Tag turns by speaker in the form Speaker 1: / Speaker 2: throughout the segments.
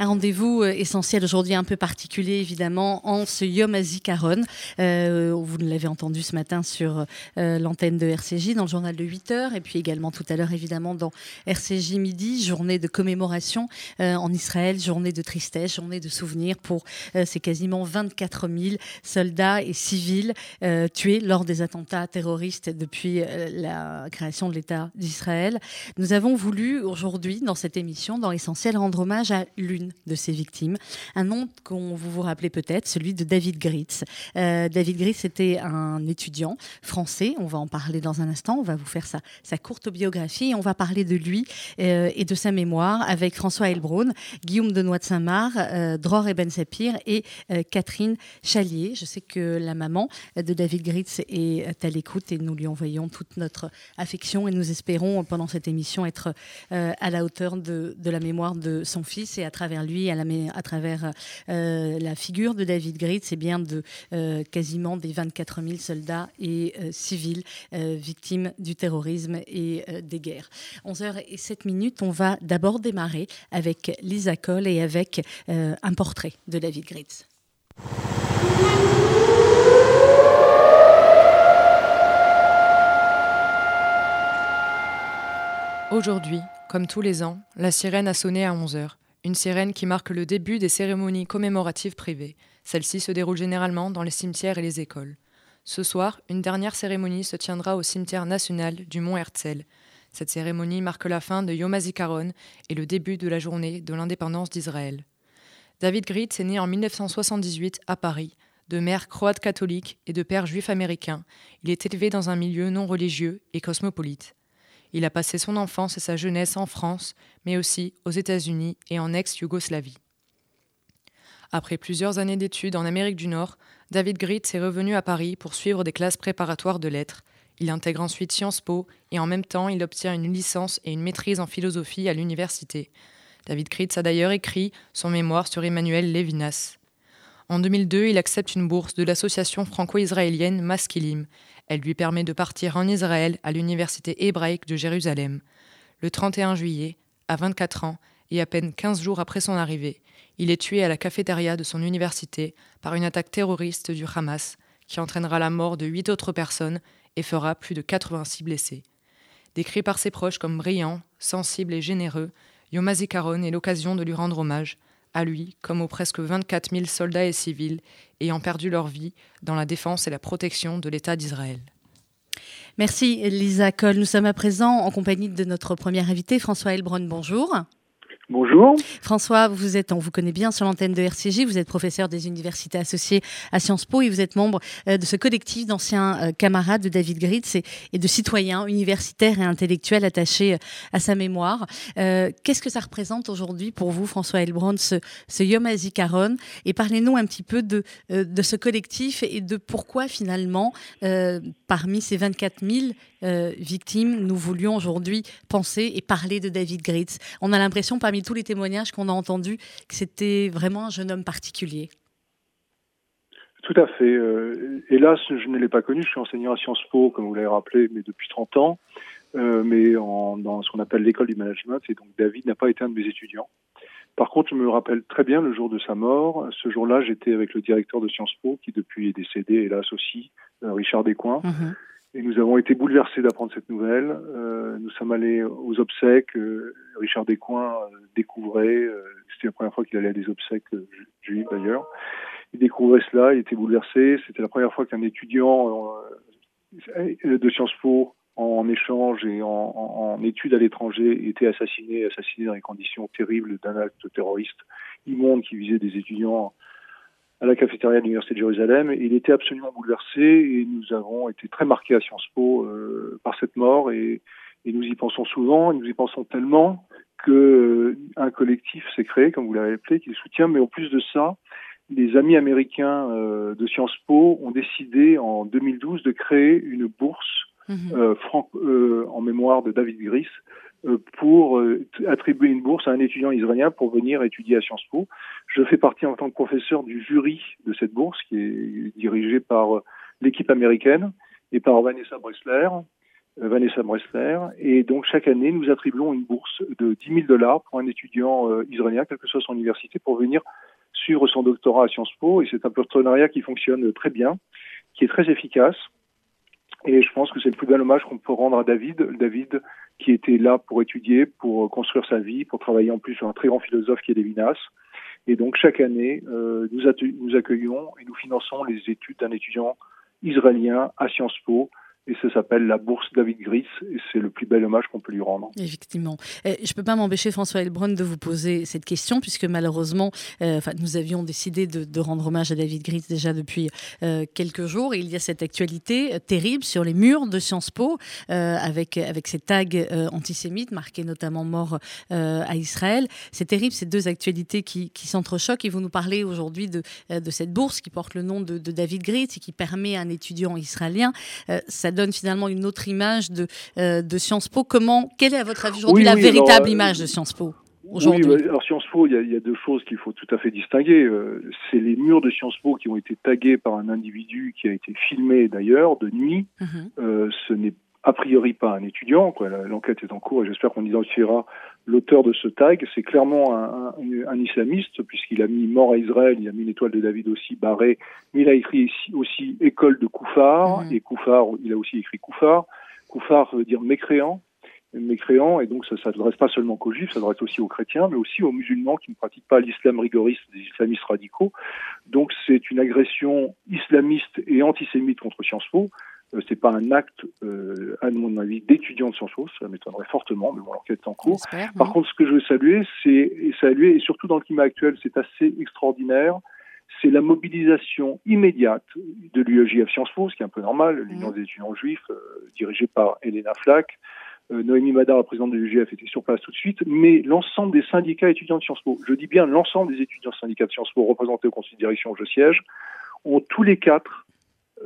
Speaker 1: Un rendez-vous euh, essentiel aujourd'hui un peu particulier évidemment en ce Yom HaZikaron. Euh, vous l'avez entendu ce matin sur euh, l'antenne de RCJ dans le journal de 8 heures et puis également tout à l'heure évidemment dans RCJ Midi, journée de commémoration euh, en Israël, journée de tristesse, journée de souvenir pour euh, ces quasiment 24 000 soldats et civils tués lors des attentats terroristes depuis la création de l'État d'Israël. Nous avons voulu aujourd'hui dans cette émission, dans l'essentiel, rendre hommage à l'une de ces victimes. Un nom qu'on vous vous rappelez peut-être, celui de David Gritz. Euh, David Gritz était un étudiant français. On va en parler dans un instant. On va vous faire sa, sa courte biographie on va parler de lui euh, et de sa mémoire avec François Elbron, Guillaume Denoy de Saint-Marc, euh, Dror Eben Sapir et euh, Catherine Chalier. Je sais que la maman de David Gritz est à l'écoute et nous lui envoyons toute notre affection et nous espérons pendant cette émission être à la hauteur de la mémoire de son fils et à travers lui, à, à travers euh, la figure de David Gritz, c'est bien de euh, quasiment des 24 000 soldats et euh, civils victimes du terrorisme et des guerres. 11h07 minutes, on va d'abord démarrer avec Lisa Cole et avec un portrait de David Gritz.
Speaker 2: Aujourd'hui, comme tous les ans, la sirène a sonné à 11h. Une sirène qui marque le début des cérémonies commémoratives privées. Celle-ci se déroule généralement dans les cimetières et les écoles. Ce soir, une dernière cérémonie se tiendra au cimetière national du Mont Herzl. Cette cérémonie marque la fin de Yom HaZikaron et le début de la journée de l'indépendance d'Israël. David Gritz est né en 1978 à Paris. De mère croate catholique et de père juif américain, il est élevé dans un milieu non religieux et cosmopolite. Il a passé son enfance et sa jeunesse en France, mais aussi aux États-Unis et en ex-Yougoslavie. Après plusieurs années d'études en Amérique du Nord, David Gritz est revenu à Paris pour suivre des classes préparatoires de lettres. Il intègre ensuite Sciences Po et en même temps il obtient une licence et une maîtrise en philosophie à l'université. David Gritz a d'ailleurs écrit son mémoire sur Emmanuel Levinas. En 2002, il accepte une bourse de l'association franco-israélienne Maskilim. Elle lui permet de partir en Israël à l'université hébraïque de Jérusalem. Le 31 juillet, à 24 ans et à peine 15 jours après son arrivée, il est tué à la cafétéria de son université par une attaque terroriste du Hamas qui entraînera la mort de huit autres personnes et fera plus de 86 blessés. Décrit par ses proches comme brillant, sensible et généreux, Yom HaZikaron est l'occasion de lui rendre hommage, à lui comme aux presque 24 000 soldats et civils ayant perdu leur vie dans la défense et la protection de l'État d'Israël.
Speaker 1: Merci Lisa Coll. Nous sommes à présent en compagnie de notre premier invité, François Elbron. Bonjour.
Speaker 3: Bonjour.
Speaker 1: François, vous êtes, on vous connaît bien sur l'antenne de RCJ, vous êtes professeur des universités associées à Sciences Po et vous êtes membre euh, de ce collectif d'anciens euh, camarades de David Gritz et, de citoyens universitaires et intellectuels attachés euh, à sa mémoire. Qu'est-ce que ça représente aujourd'hui pour vous, François Elbron, ce, ce Yom HaZikaron? Et parlez-nous un petit peu de, ce collectif et de pourquoi finalement, parmi ces 24 000 euh, victimes, nous voulions aujourd'hui penser et parler de David Gritz. On a l'impression, parmi tous les témoignages qu'on a entendus, que c'était vraiment un jeune homme particulier.
Speaker 3: Tout à fait. Euh, hélas, je ne l'ai pas connu. Je suis enseignant à Sciences Po, comme vous l'avez rappelé, mais depuis 30 ans, euh, mais en, dans ce qu'on appelle l'école du management. Et donc, David n'a pas été un de mes étudiants. Par contre, je me rappelle très bien le jour de sa mort. Ce jour-là, j'étais avec le directeur de Sciences Po, qui depuis est décédé, hélas aussi, euh, Richard Descoings. Mm -hmm. Et nous avons été bouleversés d'apprendre cette nouvelle. Euh, nous sommes allés aux obsèques. Euh, Richard Descoings euh, découvrait, c'était la première fois qu'il allait à des obsèques juives d'ailleurs. Il découvrait cela, il était bouleversé. C'était la première fois qu'un étudiant de Sciences Po en échange et en, en, études à l'étranger était assassiné, assassiné dans les conditions terribles d'un acte terroriste immonde qui visait des étudiants à la cafétéria de l'Université de Jérusalem. Il était absolument bouleversé et nous avons été très marqués à Sciences Po euh, par cette mort et, et, nous y pensons souvent, et nous y pensons tellement que euh, un collectif s'est créé, comme vous l'avez appelé, qui le soutient, mais en plus de ça, les amis américains euh, de Sciences Po ont décidé en 2012 de créer une bourse mmh. en mémoire de David Gris pour attribuer une bourse à un étudiant israélien pour venir étudier à Sciences Po. Je fais partie en tant que professeur du jury de cette bourse qui est dirigée par l'équipe américaine et par Vanessa Bressler, euh, Vanessa Bressler. Et donc, chaque année, nous attribuons une bourse de 10 000 dollars pour un étudiant euh, israélien, quelle que soit son université, pour venir suivre son doctorat à Sciences Po. Et c'est un partenariat qui fonctionne très bien, qui est très efficace. Et je pense que c'est le plus bel hommage qu'on peut rendre à David. David, qui était là pour étudier, pour construire sa vie, pour travailler en plus sur un très grand philosophe qui est Lévinas. Et donc, chaque année, euh, nous, nous accueillons et nous finançons les études d'un étudiant israélien à Sciences Po et ça s'appelle la bourse David Gris et c'est le plus bel hommage qu'on peut lui rendre.
Speaker 1: Effectivement. je ne peux pas m'empêcher, François Elbrun, de vous poser cette question puisque malheureusement, euh, nous avions décidé de, rendre hommage à David Gris déjà depuis euh, quelques jours et il y a cette actualité euh, terrible sur les murs de Sciences Po avec, avec ces tags antisémites marqués notamment mort à Israël. C'est terrible ces deux actualités qui, qui s'entrechoquent et vous nous parlez aujourd'hui de, de cette bourse qui porte le nom de, David Gris et qui permet à un étudiant israélien. Donne finalement une autre image de, euh, de Sciences Po. Comment, quelle est à votre avis aujourd'hui la véritable euh, image de Sciences Po
Speaker 3: oui, alors Sciences Po, il y, a, deux choses qu'il faut tout à fait distinguer. Euh, c'est les murs de Sciences Po qui ont été tagués par un individu qui a été filmé d'ailleurs de nuit. Mhm. ce n'est a priori pas un étudiant. L'enquête est en cours et j'espère qu'on identifiera l'auteur de ce tag. C'est clairement un, un, islamiste puisqu'il a mis mort à Israël, il a mis une étoile de David aussi barrée, mais il a écrit aussi école de Koufar mmh. et Koufar, il a aussi écrit Koufar. Koufar veut dire mécréant mécréant, et donc ça ne s'adresse pas seulement qu'aux juifs, ça s'adresse aussi aux chrétiens, mais aussi aux musulmans qui ne pratiquent pas l'islam rigoriste des islamistes radicaux. Donc c'est une agression islamiste et antisémite contre Sciences Po, euh, c'est pas un acte, euh, à mon avis, d'étudiant de Sciences Po, ça m'étonnerait fortement, mais bon, l'enquête est en cours. Par contre, ce que je veux saluer, c'est saluer, et surtout dans le climat actuel, c'est assez extraordinaire, c'est la mobilisation immédiate de l'UEJF Sciences Po, ce qui est un peu normal, l'Union des étudiants juifs, euh, dirigée par Elena Flack. Euh, Noémie Madar, la présidente de l'UEJF, était sur place tout de suite, mais l'ensemble des syndicats étudiants de Sciences Po, je dis bien l'ensemble des étudiants syndicats de Sciences Po représentés au conseil de direction où je siège, ont tous les quatre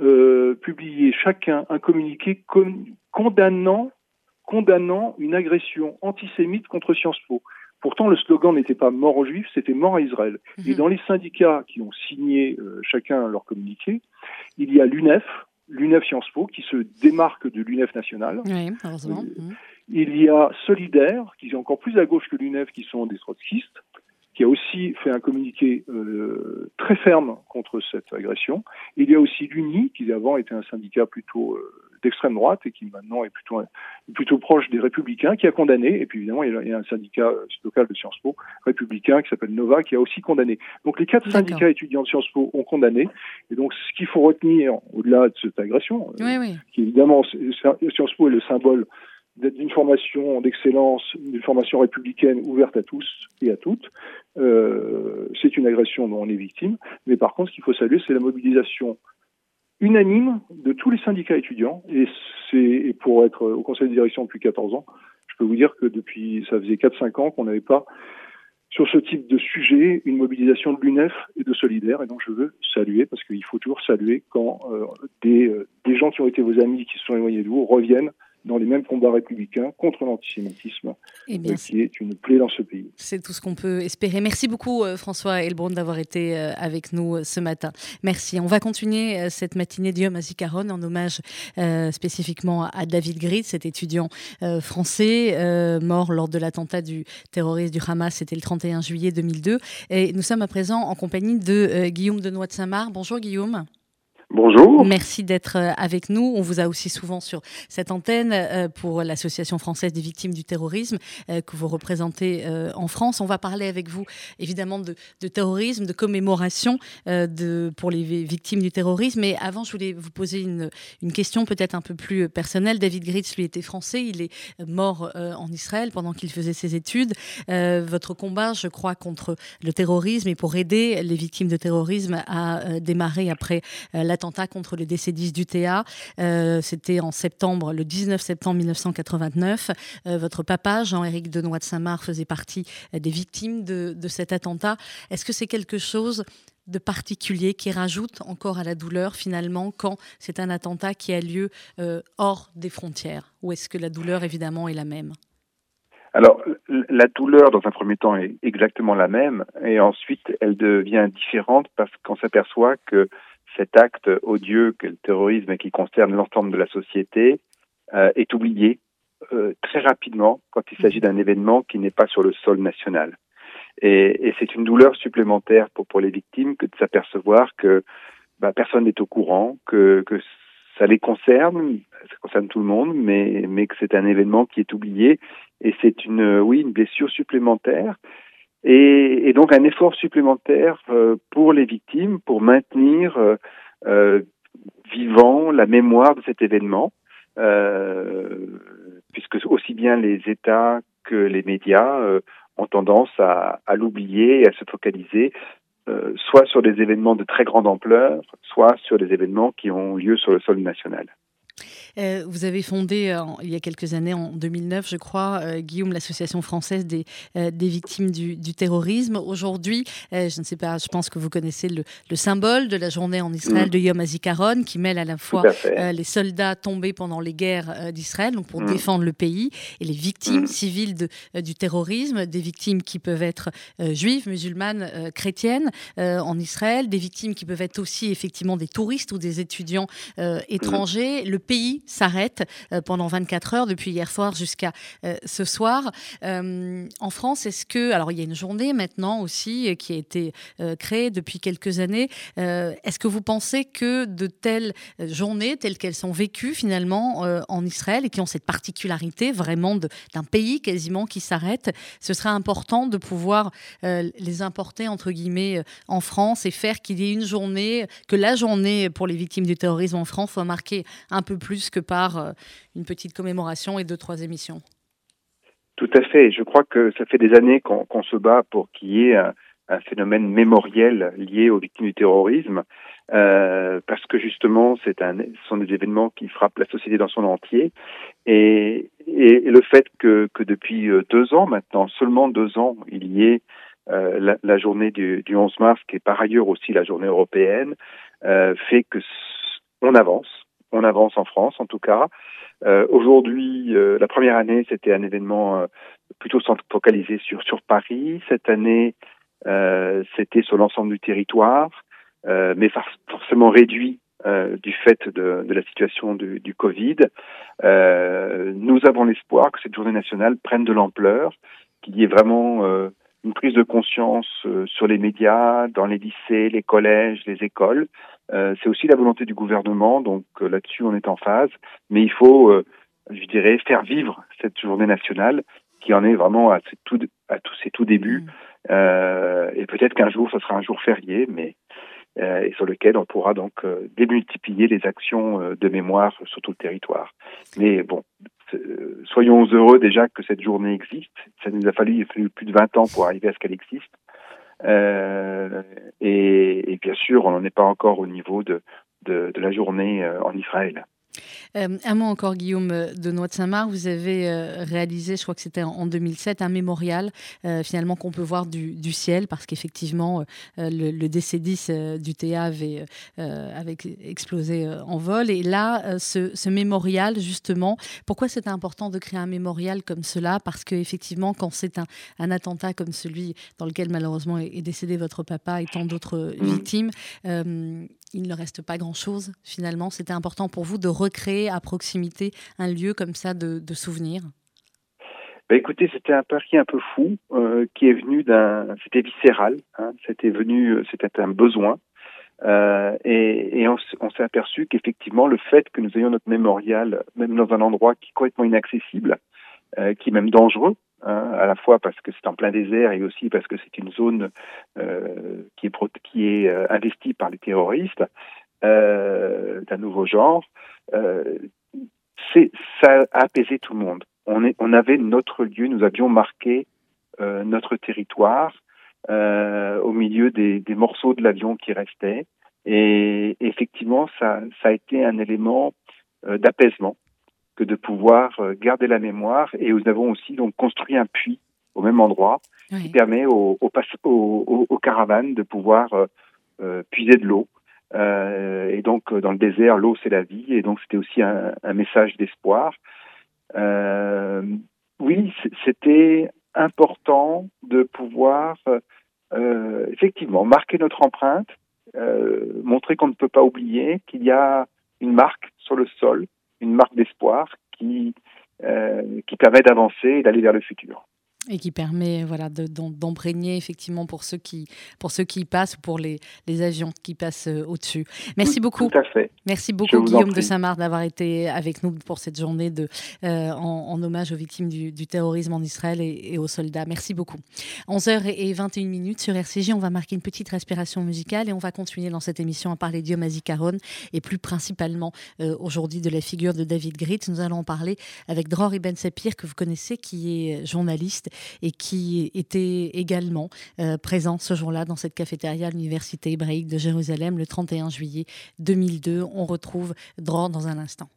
Speaker 3: euh, publié chacun un communiqué condamnant, condamnant une agression antisémite contre Sciences Po. Pourtant, le slogan n'était pas mort aux Juifs, c'était mort à Israël. Mhm. Et dans les syndicats qui ont signé euh, chacun leur communiqué, il y a l'UNEF, l'UNEF Sciences Po, qui se démarque de l'UNEF national.
Speaker 1: Oui, heureusement. Euh, mhm.
Speaker 3: Il y a Solidaire, qui est encore plus à gauche que l'UNEF, qui sont des trotskistes qui a aussi fait un communiqué euh, très ferme contre cette agression. Il y a aussi l'UNI, qui avant était un syndicat plutôt euh, d'extrême droite et qui maintenant est plutôt, plutôt proche des républicains, qui a condamné. Et puis évidemment, il y a, un syndicat euh, local de Sciences Po républicain qui s'appelle Nova, qui a aussi condamné. Donc les quatre syndicats étudiants de Sciences Po ont condamné. Et donc ce qu'il faut retenir au-delà de cette agression, qui évidemment, Sciences Po est le symbole d'une formation d'excellence, d'une formation républicaine ouverte à tous et à toutes. Euh, c'est une agression dont on est victime. Mais par contre, ce qu'il faut saluer, c'est la mobilisation unanime de tous les syndicats étudiants. Et c'est pour être au conseil de direction depuis 14 ans, je peux vous dire que depuis, ça faisait 4-5 ans qu'on n'avait pas sur ce type de sujet une mobilisation de l'UNEF et de Solidaire. Et donc je veux saluer, parce qu'il faut toujours saluer quand euh, des, euh, des gens qui ont été vos amis, qui se sont éloignés de vous, reviennent dans les mêmes combats républicains contre l'antisémitisme, eh euh, qui est une plaie dans ce pays.
Speaker 1: C'est tout ce qu'on peut espérer. Merci beaucoup euh, François Elbrun d'avoir été euh, avec nous ce matin. Merci. On va continuer cette matinée d'Yom Azikaron en hommage spécifiquement à David Grid, cet étudiant français mort lors de l'attentat du terroriste du Hamas, c'était le 31 juillet 2002. Et nous sommes à présent en compagnie de Guillaume Denois de Saint-Marc. Bonjour Guillaume.
Speaker 3: Bonjour.
Speaker 1: Merci d'être euh, avec nous. On vous a aussi souvent sur cette antenne euh, pour l'Association française des victimes du terrorisme euh, que vous représentez en France. On va parler avec vous évidemment de, terrorisme, de commémoration pour les victimes du terrorisme. Mais avant, je voulais vous poser une, une question peut-être un peu plus personnelle. David Gritz, lui, était français. Il est mort en Israël pendant qu'il faisait ses études. votre combat, je crois, contre le terrorisme et pour aider les victimes de terrorisme a démarré après la contre le décédiste du TA. Euh, c'était en septembre, le 19 septembre 1989. Euh, votre papa, Jean-Éric Denois de Saint-Marc, faisait partie euh, des victimes de, cet attentat. Est-ce que c'est quelque chose de particulier qui rajoute encore à la douleur finalement quand c'est un attentat qui a lieu hors des frontières? Ou est-ce que la douleur évidemment est la même?
Speaker 4: Alors, la douleur, dans un premier temps, est exactement la même, et ensuite, elle devient différente parce qu'on s'aperçoit que cet acte odieux que le terrorisme et qui concerne l'ensemble de la société euh, est oublié euh, très rapidement quand il s'agit d'un événement qui n'est pas sur le sol national. Et, et c'est une douleur supplémentaire pour, pour les victimes que de s'apercevoir que bah, personne n'est au courant, que, que ça les concerne, ça concerne tout le monde, mais, mais que c'est un événement qui est oublié. Et c'est une, oui, une blessure supplémentaire. Et, donc un effort supplémentaire euh, pour les victimes pour maintenir euh, euh, vivant la mémoire de cet événement, puisque aussi bien les États que les médias ont tendance à, l'oublier et à se focaliser soit sur des événements de très grande ampleur, soit sur des événements qui ont lieu sur le sol national.
Speaker 1: Euh, vous avez fondé euh, il y a quelques années, en 2009, je crois, euh, Guillaume, l'association française des, des victimes du, terrorisme. Aujourd'hui, je ne sais pas, je pense que vous connaissez le, symbole de la journée en Israël mm. de Yom HaZikaron, qui mêle à la fois les soldats tombés pendant les guerres d'Israël, donc pour mm. défendre le pays, et les victimes mm. civiles de, du terrorisme, des victimes qui peuvent être juives, musulmanes, chrétiennes en Israël, des victimes qui peuvent être aussi effectivement des touristes ou des étudiants étrangers. Le pays s'arrête euh, pendant 24 heures depuis hier soir jusqu'à euh, ce soir. Euh, en France, est-ce que, alors il y a une journée maintenant aussi qui a été créée depuis quelques années, est-ce que vous pensez que de telles journées, telles qu'elles sont vécues finalement en Israël et qui ont cette particularité vraiment d'un pays quasiment qui s'arrête, ce serait important de pouvoir les importer entre guillemets en France et faire qu'il y ait une journée, que la journée pour les victimes du terrorisme en France soit marquée un peu plus que par euh, une petite commémoration et deux, trois émissions.
Speaker 4: Tout à fait. Je crois que ça fait des années qu'on se bat pour qu'il y ait un, phénomène mémoriel lié aux victimes du terrorisme, euh, parce que justement, un, ce sont des événements qui frappent la société dans son entier. Et, le fait que, que, depuis euh, deux ans maintenant, seulement deux ans, il y ait la, journée du, du, 11 mars, qui est par ailleurs aussi la journée européenne, fait que on avance on avance en France en tout cas. Euh, Aujourd'hui, euh, la première année, c'était un événement euh, plutôt focalisé sur sur Paris. Cette année, euh, c'était sur l'ensemble du territoire, mais forcément réduit du fait de, de, la situation du, du Covid. nous avons l'espoir que cette journée nationale prenne de l'ampleur, qu'il y ait vraiment une prise de conscience sur les médias, dans les lycées, les collèges, les écoles, euh, c'est aussi la volonté du gouvernement, donc euh, là-dessus on est en phase. Mais il faut, euh, je dirais, faire vivre cette journée nationale qui en est vraiment à, tout, à tous ses tout débuts. Mm. et peut-être qu'un jour ce sera un jour férié, mais et sur lequel on pourra donc démultiplier les actions de mémoire sur tout le territoire. Mais bon, soyons heureux déjà que cette journée existe. Ça nous a fallu, il a fallu plus de 20 ans pour arriver à ce qu'elle existe. Euh, et, bien sûr, on n'en est pas encore au niveau de, de, de la journée euh, en Israël.
Speaker 1: Euh, un mot encore, Guillaume de Noix de Saint-Marc. Vous avez euh, réalisé, je crois que c'était en, 2007, un mémorial euh, finalement qu'on peut voir du, ciel parce qu'effectivement, le, le, DC-10 du TA avait, avait, explosé en vol. Et là, ce, mémorial, justement, pourquoi c'était important de créer un mémorial comme cela? Parce qu'effectivement, quand c'est un, un, attentat comme celui dans lequel malheureusement est, est décédé votre papa et tant d'autres victimes, il ne reste pas grand-chose finalement. C'était important pour vous de recréer à proximité un lieu comme ça de, de souvenir
Speaker 4: bah écoutez, c'était un pari un peu fou euh, qui est venu d'un, c'était viscéral, hein, c'était venu, euh, c'était un besoin, euh, et, on, s'est aperçu qu'effectivement le fait que nous ayons notre mémorial, même dans un endroit qui est complètement inaccessible, qui est même dangereux, Hein, à la fois parce que c'est en plein désert et aussi parce que c'est une zone euh, qui est, qui est euh, investie par les terroristes euh, d'un nouveau genre. Euh, ça a apaisé tout le monde. On, est, on avait notre lieu, nous avions marqué euh, notre territoire au milieu des, des morceaux de l'avion qui restaient. Et effectivement, ça, ça a été un élément d'apaisement que de pouvoir euh, garder la mémoire. Et nous avons aussi donc construit un puits au même endroit qui permet aux, aux, aux, caravanes de pouvoir euh, euh, puiser de l'eau. Euh, et donc dans le désert, l'eau c'est la vie. Et donc c'était aussi un, un message d'espoir. Euh, oui, c'était important de pouvoir effectivement marquer notre empreinte, montrer qu'on ne peut pas oublier qu'il y a une marque sur le sol, une marque d'espoir qui, euh, qui permet d'avancer et d'aller vers le futur
Speaker 5: et qui permet voilà d'emprégner effectivement pour ceux qui pour ceux qui passent ou pour les, les avions qui passent euh, au-dessus. Merci beaucoup.
Speaker 4: Tout à fait.
Speaker 5: Merci beaucoup Guillaume de Saint-Marc d'avoir été avec nous pour cette journée de euh, en, hommage aux victimes du, terrorisme en Israël et, aux soldats. Merci beaucoup. 11h21 minutes sur RCJ, on va marquer une petite respiration musicale et on va continuer dans cette émission à parler d'Yom Hazikaron et plus principalement euh, aujourd'hui de la figure de David Gritz. Nous allons en parler avec Dror Ibn Sapir que vous connaissez qui est journaliste et qui était également euh, présent ce jour-là dans cette cafétéria à l'Université hébraïque de Jérusalem le 31 juillet 2002. On retrouve Dror dans un instant.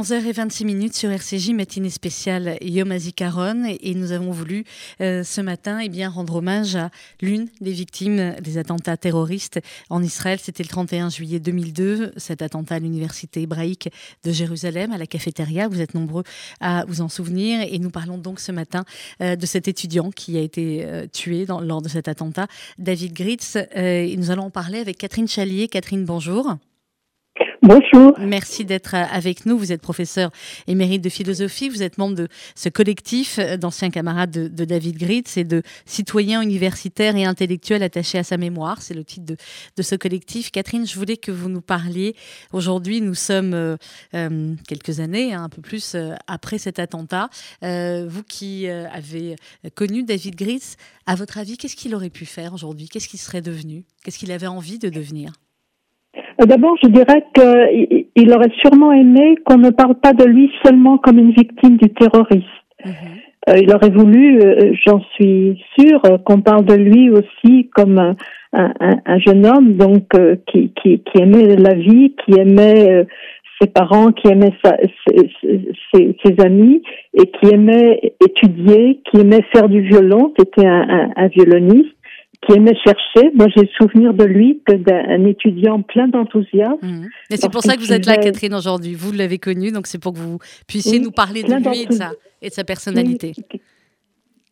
Speaker 1: 11h26 minutes sur RCJ, matinée spéciale Yom HaZikaron. Et nous avons voulu euh, ce matin eh bien, rendre hommage à l'une des victimes des attentats terroristes en Israël. C'était le 31 juillet 2002, cet attentat à l'université hébraïque de Jérusalem, à la cafétéria. Vous êtes nombreux à vous en souvenir. Et nous parlons donc ce matin euh, de cet étudiant qui a été euh, tué dans, lors de cet attentat, David Gritz. et nous allons en parler avec Catherine Chalier. Catherine, bonjour.
Speaker 6: Bonjour.
Speaker 1: Merci d'être avec nous. Vous êtes professeur émérite de philosophie. Vous êtes membre de ce collectif d'anciens camarades de, David Gritz et de citoyens universitaires et intellectuels attachés à sa mémoire. C'est le titre de, ce collectif. Catherine, je voulais que vous nous parliez. Aujourd'hui, nous sommes euh, euh, quelques années, hein, un peu plus euh, après cet attentat. vous qui avez connu David Gritz, à votre avis, qu'est-ce qu'il aurait pu faire aujourd'hui? Qu'est-ce qu'il serait devenu? Qu'est-ce qu'il avait envie de devenir?
Speaker 6: euh, d'abord, je dirais qu'il aurait sûrement aimé qu'on ne parle pas de lui seulement comme une victime du terrorisme. Mhm. Euh, il aurait voulu, euh, j'en suis sûre, qu'on parle de lui aussi comme un, un, jeune homme donc qui, qui, qui, aimait la vie, qui aimait ses parents, qui aimait sa, ses, ses, amis et qui aimait étudier, qui aimait faire du violon. C'était un, un violoniste qui aimait chercher. Moi, j'ai souvenir de lui d'un étudiant plein d'enthousiasme.
Speaker 1: Mmh. Et c'est pour ça que vous êtes là, Catherine, aujourd'hui. Vous l'avez connu, donc c'est pour que vous puissiez nous parler de lui et de, sa, et de sa personnalité.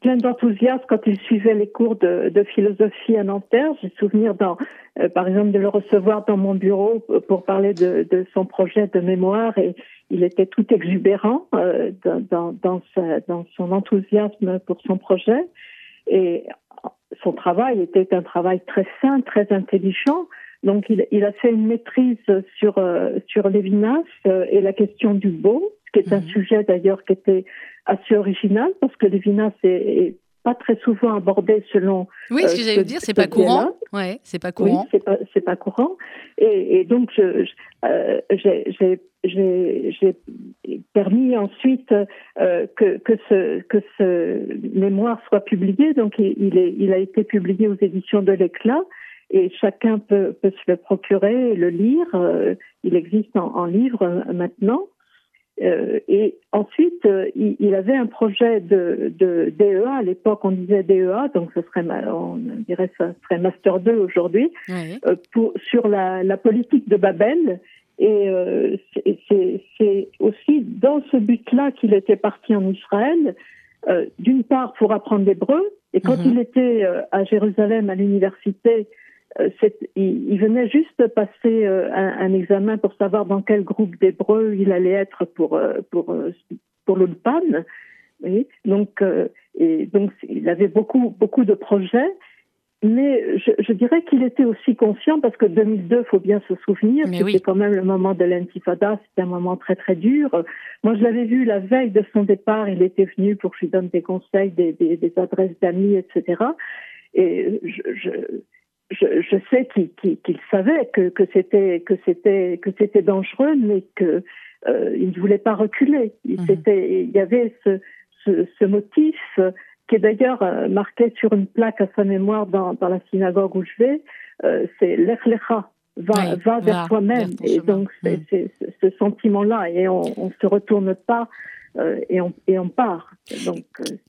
Speaker 6: plein d'enthousiasme quand il suivait les cours de, de philosophie à Nanterre. J'ai souvenir, dans, euh, par exemple, de le recevoir dans mon bureau pour parler de, de son projet de mémoire et il était tout exubérant euh, dans, dans, sa, dans son enthousiasme pour son projet. Et son travail était un travail très sain, très intelligent. Donc, il, il a fait une maîtrise sur euh, sur Lévinas euh, et la question du beau, qui est un mhm. sujet d'ailleurs qui était assez original parce que Lévinas est, est pas très souvent abordé selon.
Speaker 1: Oui, ce que euh, j'allais dire, c'est pas courant. Ouais, c'est pas courant.
Speaker 6: Oui, c'est pas, c'est pas courant. Et, et donc, je, euh, j'ai, j'ai permis ensuite euh, que, que, ce, que ce mémoire soit publié. Donc, il, est, il a été publié aux éditions de l'Éclat et chacun peut, peut se le procurer le lire. Il existe en, en livre maintenant. Euh, et ensuite, euh, il, avait un projet de, de DEA. À l'époque, on disait DEA, donc ce serait, on dirait, ça serait Master 2 aujourd'hui, euh, sur la, la, politique de Babel. Et c'est aussi dans ce but-là qu'il était parti en Israël. D'une part, pour apprendre l'hébreu. Et quand mhm. il était à Jérusalem à l'université, il, venait juste passer euh, un, examen pour savoir dans quel groupe d'hébreux il allait être pour euh, pour pour l'Ulpan. Oui. Donc et donc il avait beaucoup beaucoup de projets, mais je, je dirais qu'il était aussi conscient parce que 2002, faut bien se souvenir, c'était quand même le moment de l'intifada, c'était un moment très très dur. Moi, je l'avais vu la veille de son départ, il était venu pour que je lui donne des conseils, des, des, des adresses d'amis, etc. Et je, je je, je sais qu'il savait que, que c'était que c'était que c'était dangereux, mais que euh, il ne voulait pas reculer. Il, mhm. il y avait ce, ce, ce motif euh, qui est d'ailleurs euh, marqué sur une plaque à sa mémoire dans, dans la synagogue où je vais. Euh, c'est l'echlecha, va, va vers toi-même. Et donc c'est mhm. ce sentiment-là, et on, on se retourne pas euh, et, on, part.
Speaker 1: Euh,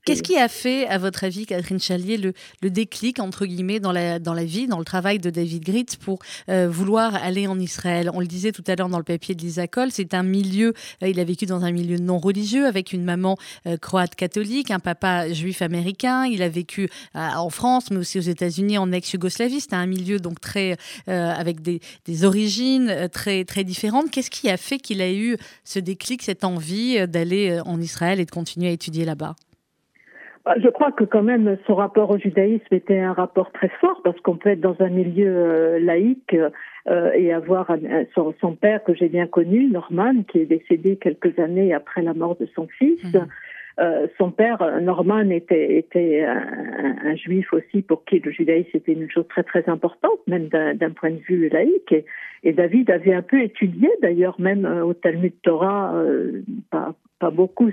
Speaker 1: Qu'est-ce qui a fait, à votre avis, Catherine Chalier, le, le, déclic, entre guillemets, dans la, dans la vie, dans le travail de David Gritz pour euh, vouloir aller en Israël? On le disait tout à l'heure dans le papier de Lisa Cole, c'est un milieu, il a vécu dans un milieu non religieux avec une maman croate catholique, un papa juif américain, il a vécu en France, mais aussi aux États-Unis, en ex-Yougoslavie. C'était un milieu donc très, avec des, des origines très, très différentes. Qu'est-ce qui a fait qu'il a eu ce déclic, cette envie d'aller en Israël et de continuer à étudier là-bas
Speaker 6: bah, je crois que quand même son rapport au judaïsme était un rapport très fort parce qu'on peut être dans un milieu euh, laïque euh, et avoir son, père que j'ai bien connu, Norman, qui est décédé quelques années après la mort de son fils. Mhm. Euh, son père, Norman, était, était un, juif aussi pour qui le judaïsme était une chose très très importante, même d'un point de vue laïque. Et, et, David avait un peu étudié, d'ailleurs, même au Talmud Torah, pas, pas beaucoup,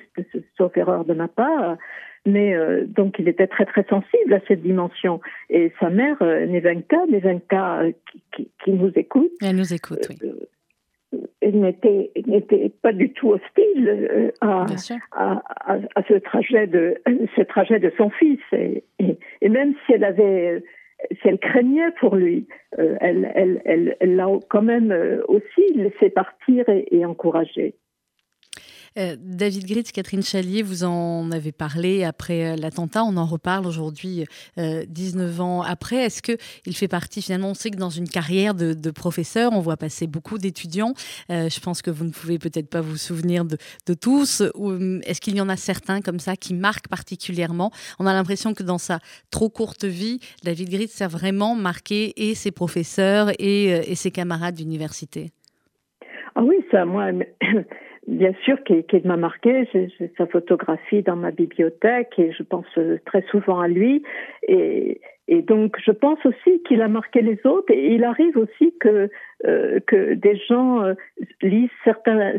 Speaker 6: sauf erreur de ma part, mais euh, donc il était très très sensible à cette dimension. Et sa mère, euh, Nevenka, Nevenka euh, qui, qui, qui, nous écoute.
Speaker 1: Elle nous écoute, oui.
Speaker 6: N'était n'était pas du tout hostile à, à, ce trajet de ce trajet de son fils et, et, même si elle avait si elle craignait pour lui, elle, elle, elle, elle l'a quand même aussi laissé partir et, et encouragé.
Speaker 1: Euh, David Gritz, Catherine Chalier, vous en avez parlé après euh, l'attentat. On en reparle aujourd'hui, 19 euh, ans après. Est-ce qu'il fait partie, finalement, on sait que dans une carrière de, professeur, on voit passer beaucoup d'étudiants. je pense que vous ne pouvez peut-être pas vous souvenir de, tous. Est-ce qu'il y en a certains comme ça qui marquent particulièrement? On a l'impression que dans sa trop courte vie, David Gritz a vraiment marqué et ses professeurs et, et ses camarades d'université.
Speaker 6: Ah oui, ça, moi, bien sûr, qui, qui m'a marqué. J'ai sa photographie dans ma bibliothèque et je pense euh, très souvent à lui. Et, et donc, je pense aussi qu'il a marqué les autres. Et il arrive aussi que euh, que des gens euh, lisent certains,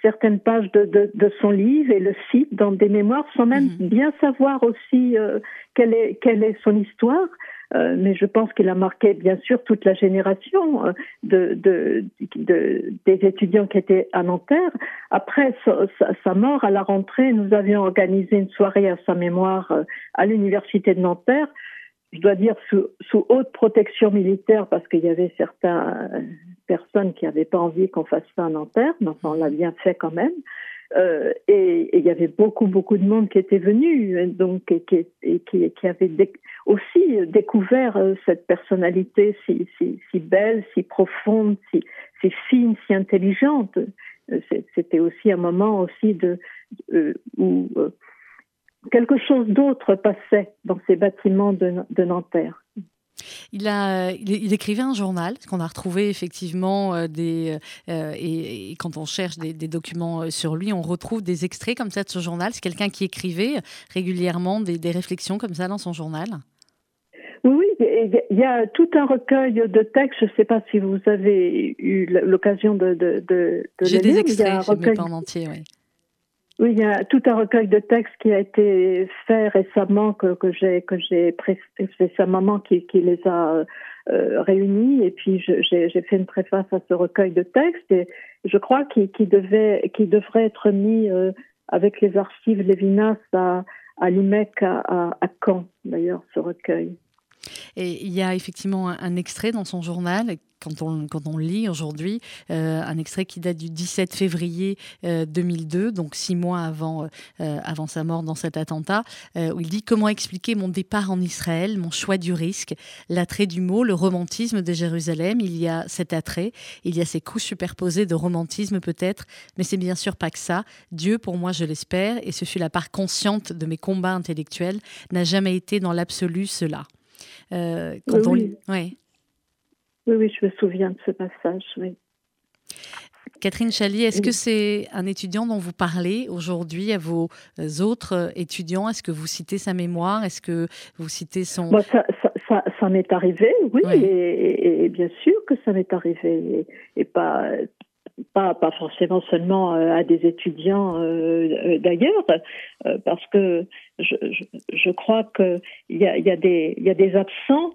Speaker 6: certaines pages de, de, de, son livre et le citent dans des mémoires sans même mhm. bien savoir aussi euh, quelle, est, quelle est son histoire. Euh, mais je pense qu'il a marqué bien sûr toute la génération euh, de, de, de, des étudiants qui étaient à Nanterre. Après sa, mort, à la rentrée, nous avions organisé une soirée à sa mémoire euh, à l'université de Nanterre. Je dois dire sous, sous haute protection militaire parce qu'il y avait certaines personnes qui n'avaient pas envie qu'on fasse ça à Nanterre, mais on l'a bien fait quand même. Euh, et il y avait beaucoup, beaucoup de monde qui était venu, donc, et qui, avait aussi découvert euh, cette personnalité si, belle, si profonde, si, fine, si intelligente. Euh, c'était aussi un moment aussi où quelque chose d'autre passait dans ces bâtiments de Nanterre.
Speaker 1: Il, a, il, écrivait un journal qu'on a retrouvé effectivement euh, des, euh, et, quand on cherche des, documents euh, sur lui, on retrouve des extraits comme ça de ce journal. C'est quelqu'un qui écrivait régulièrement des, réflexions comme ça dans son journal.
Speaker 6: Oui, il y a tout un recueil de textes. Je ne sais pas si vous avez eu l'occasion de, de, de,
Speaker 1: J'ai des extraits, je recueil... pas en entier, oui.
Speaker 6: Oui, il y a tout un recueil de textes qui a été fait récemment que, que j'ai que j'ai c'est sa maman qui, qui les a euh, réunis et puis j'ai fait une préface à ce recueil de textes et je crois qu'il devait qui devrait être mis euh, avec les archives Lévinas à, à l'IMEC à, à Caen d'ailleurs ce recueil.
Speaker 1: Il y a effectivement un, extrait dans son journal quand on, quand on lit aujourd'hui, euh, un extrait qui date du 17 février 2002, euh, donc six mois avant, euh, avant sa mort dans cet attentat, où il dit Comment expliquer mon départ en Israël, mon choix du risque, l'attrait du mot, le romantisme de Jérusalem Il y a cet attrait, il y a ces couches superposées de romantisme peut-être, mais c'est bien sûr pas que ça. Dieu, pour moi, je l'espère, et ce fut la part consciente de mes combats intellectuels, n'a jamais été dans l'absolu cela.
Speaker 6: Euh, quand oui, on... oui. oui. oui, je me souviens de ce passage, oui.
Speaker 1: Catherine Chalier, est-ce que c'est un étudiant dont vous parlez aujourd'hui à vos autres étudiants? Est-ce que vous citez sa mémoire? Est-ce que vous citez son...
Speaker 6: ça, ça, ça, m'est arrivé, oui, Et, bien sûr que ça m'est arrivé. Et, pas, pas, pas forcément seulement euh, à des étudiants euh, euh, d'ailleurs, parce que je, je, je crois qu'il y a, y, a des, y a des absents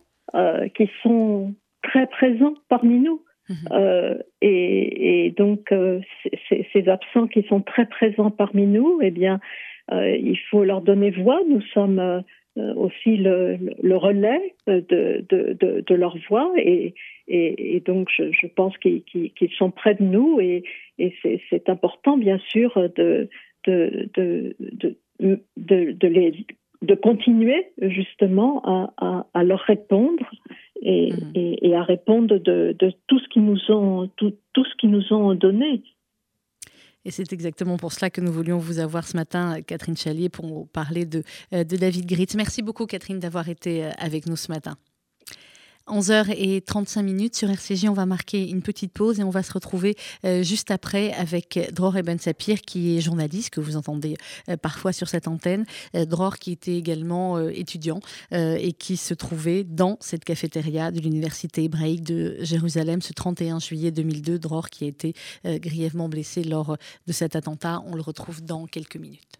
Speaker 6: qui sont très présents parmi nous. Mhm. et, et, donc, ces, ces absents qui sont très présents parmi nous, eh bien, il faut leur donner voix. Nous sommes euh, aussi le, le relais de, de, de, de, leur voix et, et, et donc je, je pense qu'ils sont près de nous et, et c'est important bien sûr de, de, de, de, de, les, de continuer justement à, à, à leur répondre et, mmh. et, et, à répondre de, de tout ce qu'ils nous ont tout, tout ce qu'ils nous ont donné.
Speaker 1: Et c'est exactement pour cela que nous voulions vous avoir ce matin, Catherine Chalier, pour parler de, euh, de David Gritz. Merci beaucoup, Catherine, d'avoir été euh, avec nous ce matin. 11h35 minutes sur RCJ, on va marquer une petite pause et on va se retrouver euh, juste après avec Dror Eben Sapir qui est journaliste que vous entendez euh, parfois sur cette antenne. Euh, Dror qui était également étudiant et qui se trouvait dans cette cafétéria de l'université hébraïque de Jérusalem ce 31 juillet 2002. Dror qui a été grièvement blessé lors de cet attentat. On le retrouve dans quelques minutes.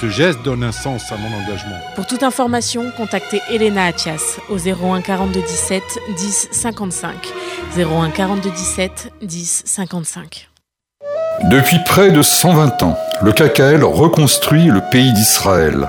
Speaker 7: Ce geste donne un sens à mon engagement.
Speaker 8: Pour toute information, contactez Elena Atias au 01 42 17 10 55. 01 42 17 10 55.
Speaker 9: Depuis près de 120 ans, le KKL reconstruit le pays d'Israël.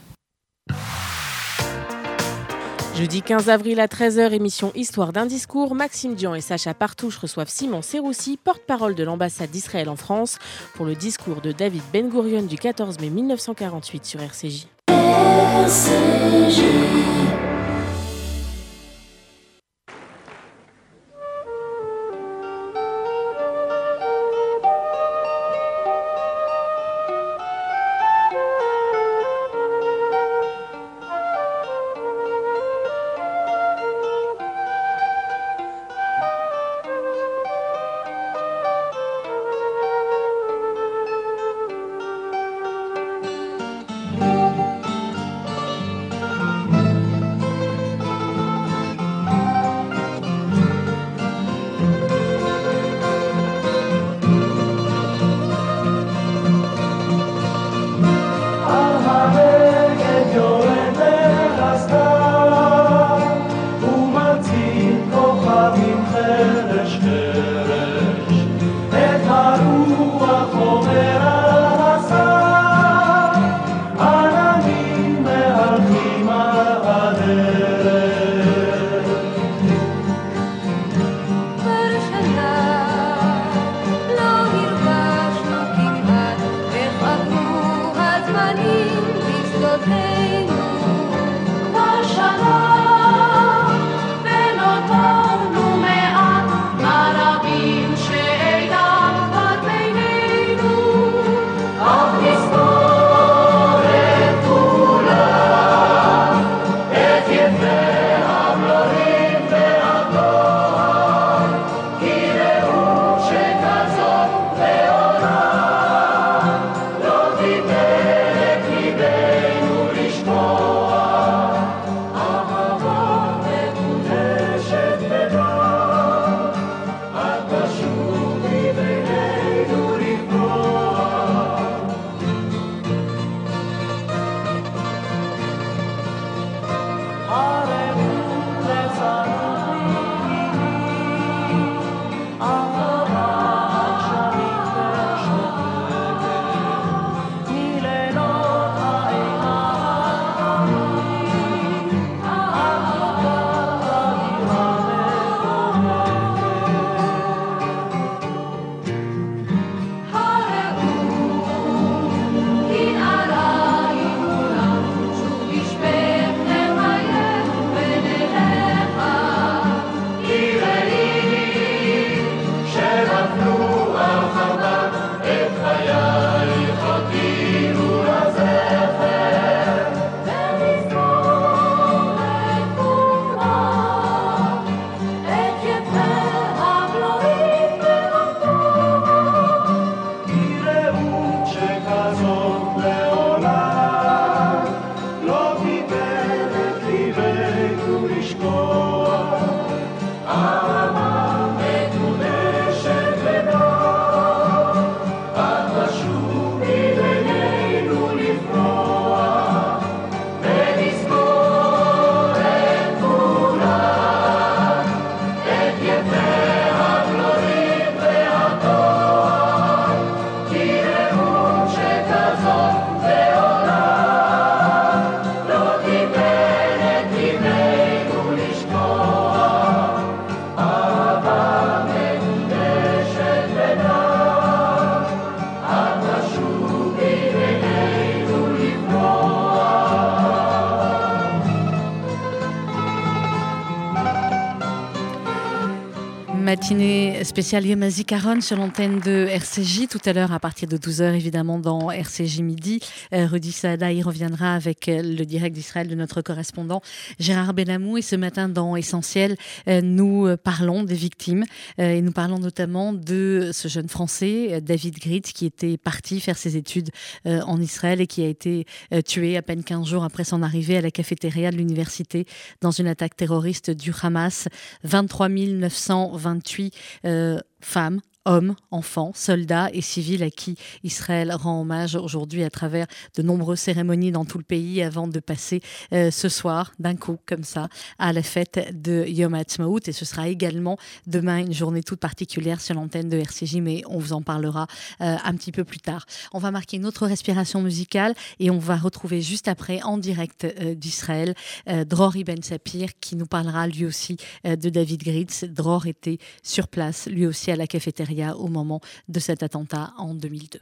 Speaker 8: Jeudi 15 avril à 13h, émission Histoire d'un discours. Maxime Dian et Sacha Partouche reçoivent Simon Serroussi, porte-parole de l'ambassade d'Israël en France, pour le discours de David Ben Gurion du 14 mai 1948 sur RCJ. RCJ.
Speaker 1: Spéciale Yom Caron sur l'antenne de RCJ. Tout à l'heure, à partir de 12h, évidemment, dans RCJ Midi. Euh, Rudy Saada y reviendra avec euh, le direct d'Israël de notre correspondant Gérard Benamou. Et ce matin, dans Essentiel, euh, nous parlons des victimes. et nous parlons notamment de ce jeune Français, David Gritz, qui était parti faire ses études en Israël et qui a été tué à peine 15 jours après son arrivée à la cafétéria de l'université dans une attaque terroriste du Hamas. 23 928 euh, femmes hommes, enfants, soldats et civils à qui Israël rend hommage aujourd'hui à travers de nombreuses cérémonies dans tout le pays avant de passer euh, ce soir d'un coup comme ça à la fête de Yom Ha'atzmaut et ce sera également demain une journée toute particulière sur l'antenne de RCJ mais on vous en parlera euh, un petit peu plus tard. On va marquer une autre respiration musicale et on va retrouver juste après en direct euh, d'Israël Dror Ibn Sapir qui nous parlera lui aussi de David Gritz. Dror était sur place lui aussi à la cafétéria au moment de cet attentat en 2002.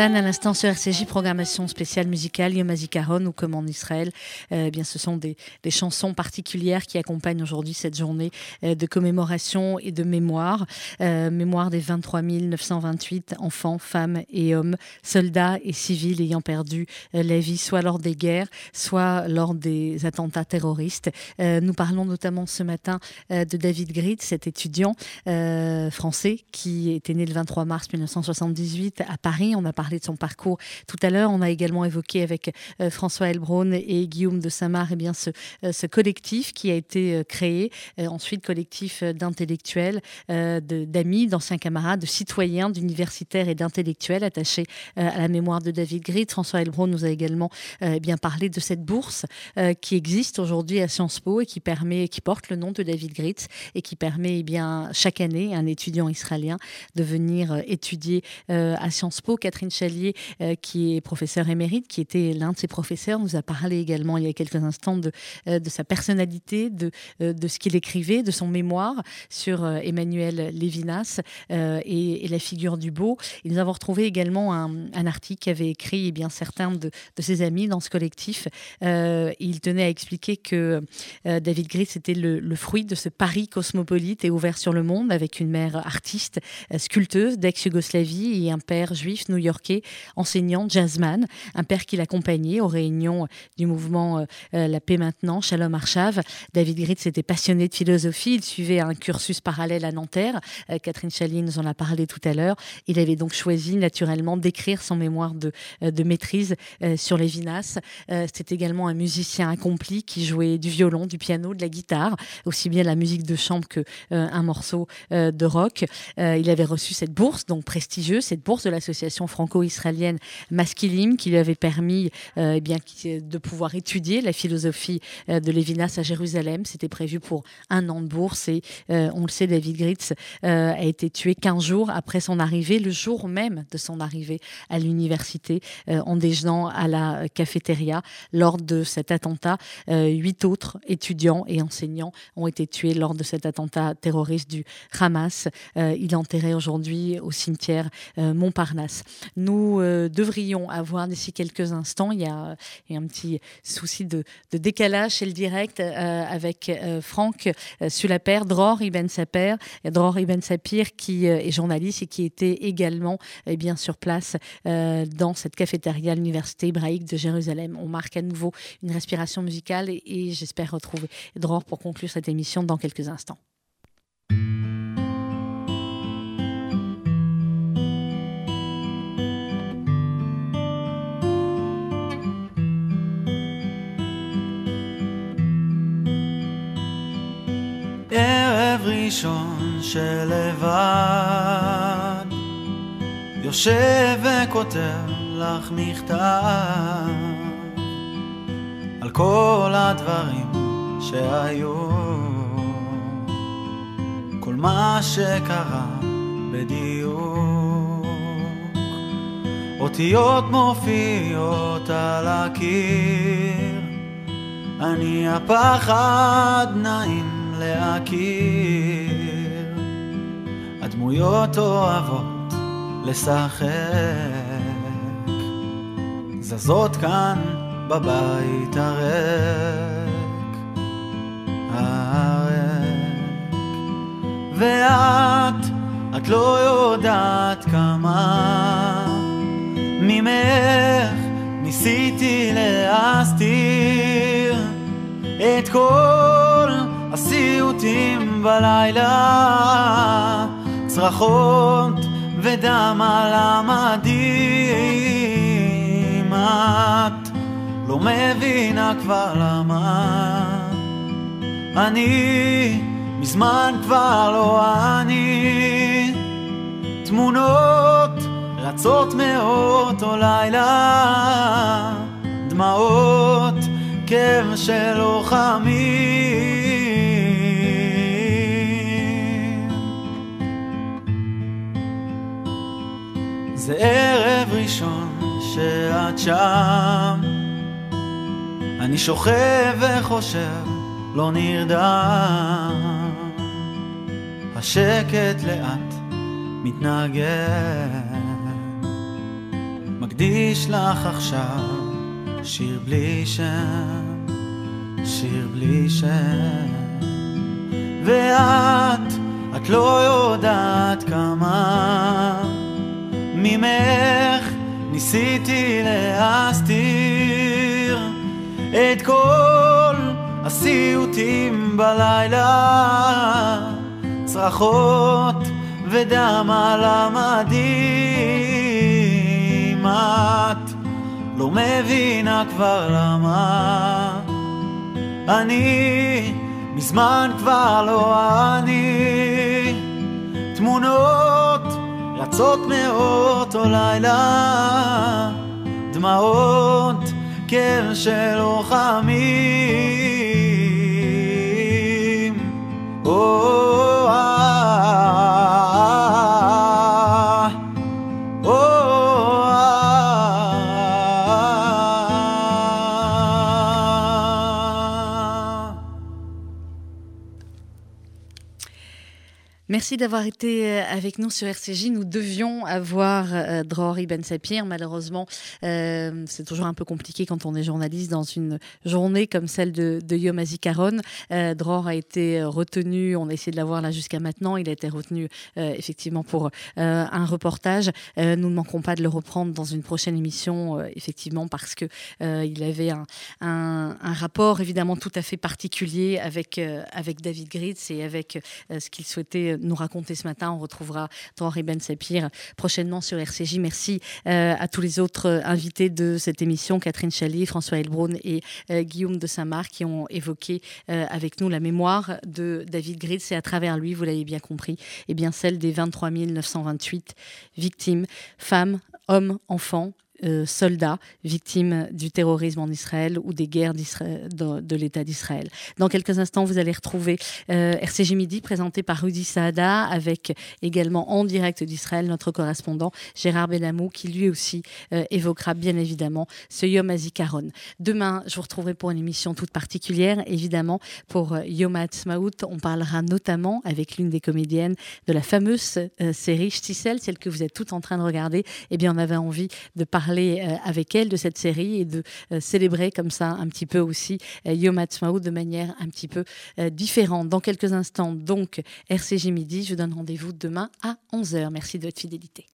Speaker 1: À l'instant sur RCJ, programmation spéciale musicale, Yom HaZikaron, ou comme en Israël, euh, bien, ce sont des, chansons particulières qui accompagnent aujourd'hui cette journée euh, de commémoration et de mémoire. Euh, mémoire des 23 928 enfants, femmes et hommes, soldats et civils ayant perdu la vie, soit lors des guerres, soit lors des attentats terroristes. Nous parlons notamment ce matin de David Grit, cet étudiant français qui était né le 23 mars 1978 à Paris. On a parlé de son parcours tout à l'heure. On a également évoqué avec euh, François Elbron et Guillaume de Saint-Marc eh bien ce, euh, ce, collectif qui a été euh, créé, ensuite collectif d'intellectuels, d'amis, d'anciens camarades, de citoyens, d'universitaires et d'intellectuels attachés à la mémoire de David Grit. François Elbron nous a également eh bien parlé de cette bourse qui existe aujourd'hui à Sciences Po et qui permet, qui porte le nom de David Grit et qui permet eh bien chaque année à un étudiant israélien de venir étudier à Sciences Po. Catherine Chalier, euh, qui est professeure émérite, qui était l'un de ses professeurs, nous a parlé également il y a quelques instants de, euh, de sa personnalité, de, euh, de ce qu'il écrivait, de son mémoire sur Emmanuel Lévinas et, la figure du beau. Et nous avons retrouvé également un, article qu'avaient écrit eh bien, certains de, de, ses amis dans ce collectif. il tenait à expliquer que David Gris était le, le, fruit de ce Paris cosmopolite et ouvert sur le monde avec une mère artiste, sculpteuse d'ex-Yougoslavie et un père juif new-yorkais, enseignant, jazzman, un père qui l'accompagnait aux réunions du mouvement euh, La Paix Maintenant, Shalom Arshav. David Gritz était passionné de philosophie, il suivait un cursus parallèle à Nanterre. Euh, Catherine Chaline nous en a parlé tout à l'heure. Il avait donc choisi naturellement d'écrire son mémoire de, euh, de maîtrise sur Lévinas. C'était également un musicien accompli qui jouait du violon, du piano, de la guitare, aussi bien la musique de chambre que un morceau de rock. il avait reçu cette bourse, donc prestigieuse, cette bourse de la l'association franco-israélienne Maskilim qui lui avait permis euh, eh bien, de pouvoir étudier la philosophie euh, de Lévinas à Jérusalem. C'était prévu pour un an de bourse et euh, on le sait, David Gritz a été tué 15 jours après son arrivée, le jour même de son arrivée à l'université en déjeunant à la cafétéria. Lors de cet attentat, huit autres étudiants et enseignants ont été tués lors de cet attentat terroriste du Hamas. il est enterré aujourd'hui au cimetière Montparnasse nous euh, devrions avoir d'ici quelques instants, il y, a, un petit souci de, décalage chez le direct euh, avec euh, Franck Sulaper, Dror Ibn Saper, Dror Sapir qui est journaliste et qui était également eh bien, sur place dans cette cafétéria à l'Université hébraïque de Jérusalem. On marque à nouveau une respiration musicale et, et j'espère retrouver Dror pour conclure cette émission dans quelques instants.
Speaker 10: ערב ראשון שלבד. יושב וכותב לך מכתב על כל הדברים שהיו. כל מה שקרה בדיוק. אותיות מופיעות על הקיר. אני הפחד נעים להכיר. הדמויות אוהבות לשחק, זזות כאן בבית הריק, הריק. ואת, את לא יודעת כמה ממך ניסיתי להסתיר את כל הסיוטים בלילה, צרחות ודם על המדים. את לא מבינה כבר למה אני מזמן כבר לא אני. תמונות רצות מאותו לילה, דמעות כאב של לוחמים. זה ערב ראשון שאת שם, אני שוכב וחושב, לא נרדם. השקט לאט מתנגן, מקדיש לך עכשיו שיר בלי שם, שיר בלי שם. ואת, את לא יודעת כמה ממך ניסיתי להסתיר את כל הסיוטים בלילה, צרחות ודם על המדים. את לא מבינה כבר למה אני מזמן כבר לא אני תמונות רצות מאותו לילה דמעות כאב של לוחמים או
Speaker 1: Merci d'avoir été euh, avec nous sur RCJ. Nous devions avoir euh, Dror Ibn Sapir. Malheureusement, euh, c'est toujours un peu compliqué quand on est journaliste dans une journée comme celle de, de Yom Hazikaron. Euh, Dror a été retenu, on a essayé de l'avoir là jusqu'à maintenant. Il a été retenu effectivement pour un reportage. Nous ne manquerons pas de le reprendre dans une prochaine émission, effectivement, parce que il avait un, rapport évidemment tout à fait particulier avec, avec David Gritz et avec ce qu'il souhaitait nous raconter ce matin. On retrouvera Henri Ben Sapir prochainement sur RCJ. Merci euh, à tous les autres invités de cette émission, Catherine Chaly, François Elbrun et euh, Guillaume de Saint-Marc, qui ont évoqué euh, avec nous la mémoire de David Gritz et à travers lui, vous l'avez bien compris, et bien celle des 23 928 victimes, femmes, hommes, enfants, euh, soldats victimes du terrorisme en Israël ou des guerres de, de l'État d'Israël. Dans quelques instants, vous allez retrouver euh, RCG Midi présenté par Rudy Saada avec également en direct d'Israël notre correspondant Gérard Benamou qui lui aussi euh, évoquera bien évidemment ce Yom HaZikaron. Demain, je vous retrouverai pour une émission toute particulière, évidemment pour Yom HaTzmaout. On parlera notamment avec l'une des comédiennes de la fameuse série Shtisel, celle que vous êtes toutes en train de regarder. Eh bien, on avait envie de parler euh, avec elle de cette série et de euh, célébrer comme ça un petit peu aussi euh, Yom de manière un petit peu différente. Dans quelques instants, donc, RCG Midi, je donne rendez-vous demain à 11h. Merci de votre fidélité.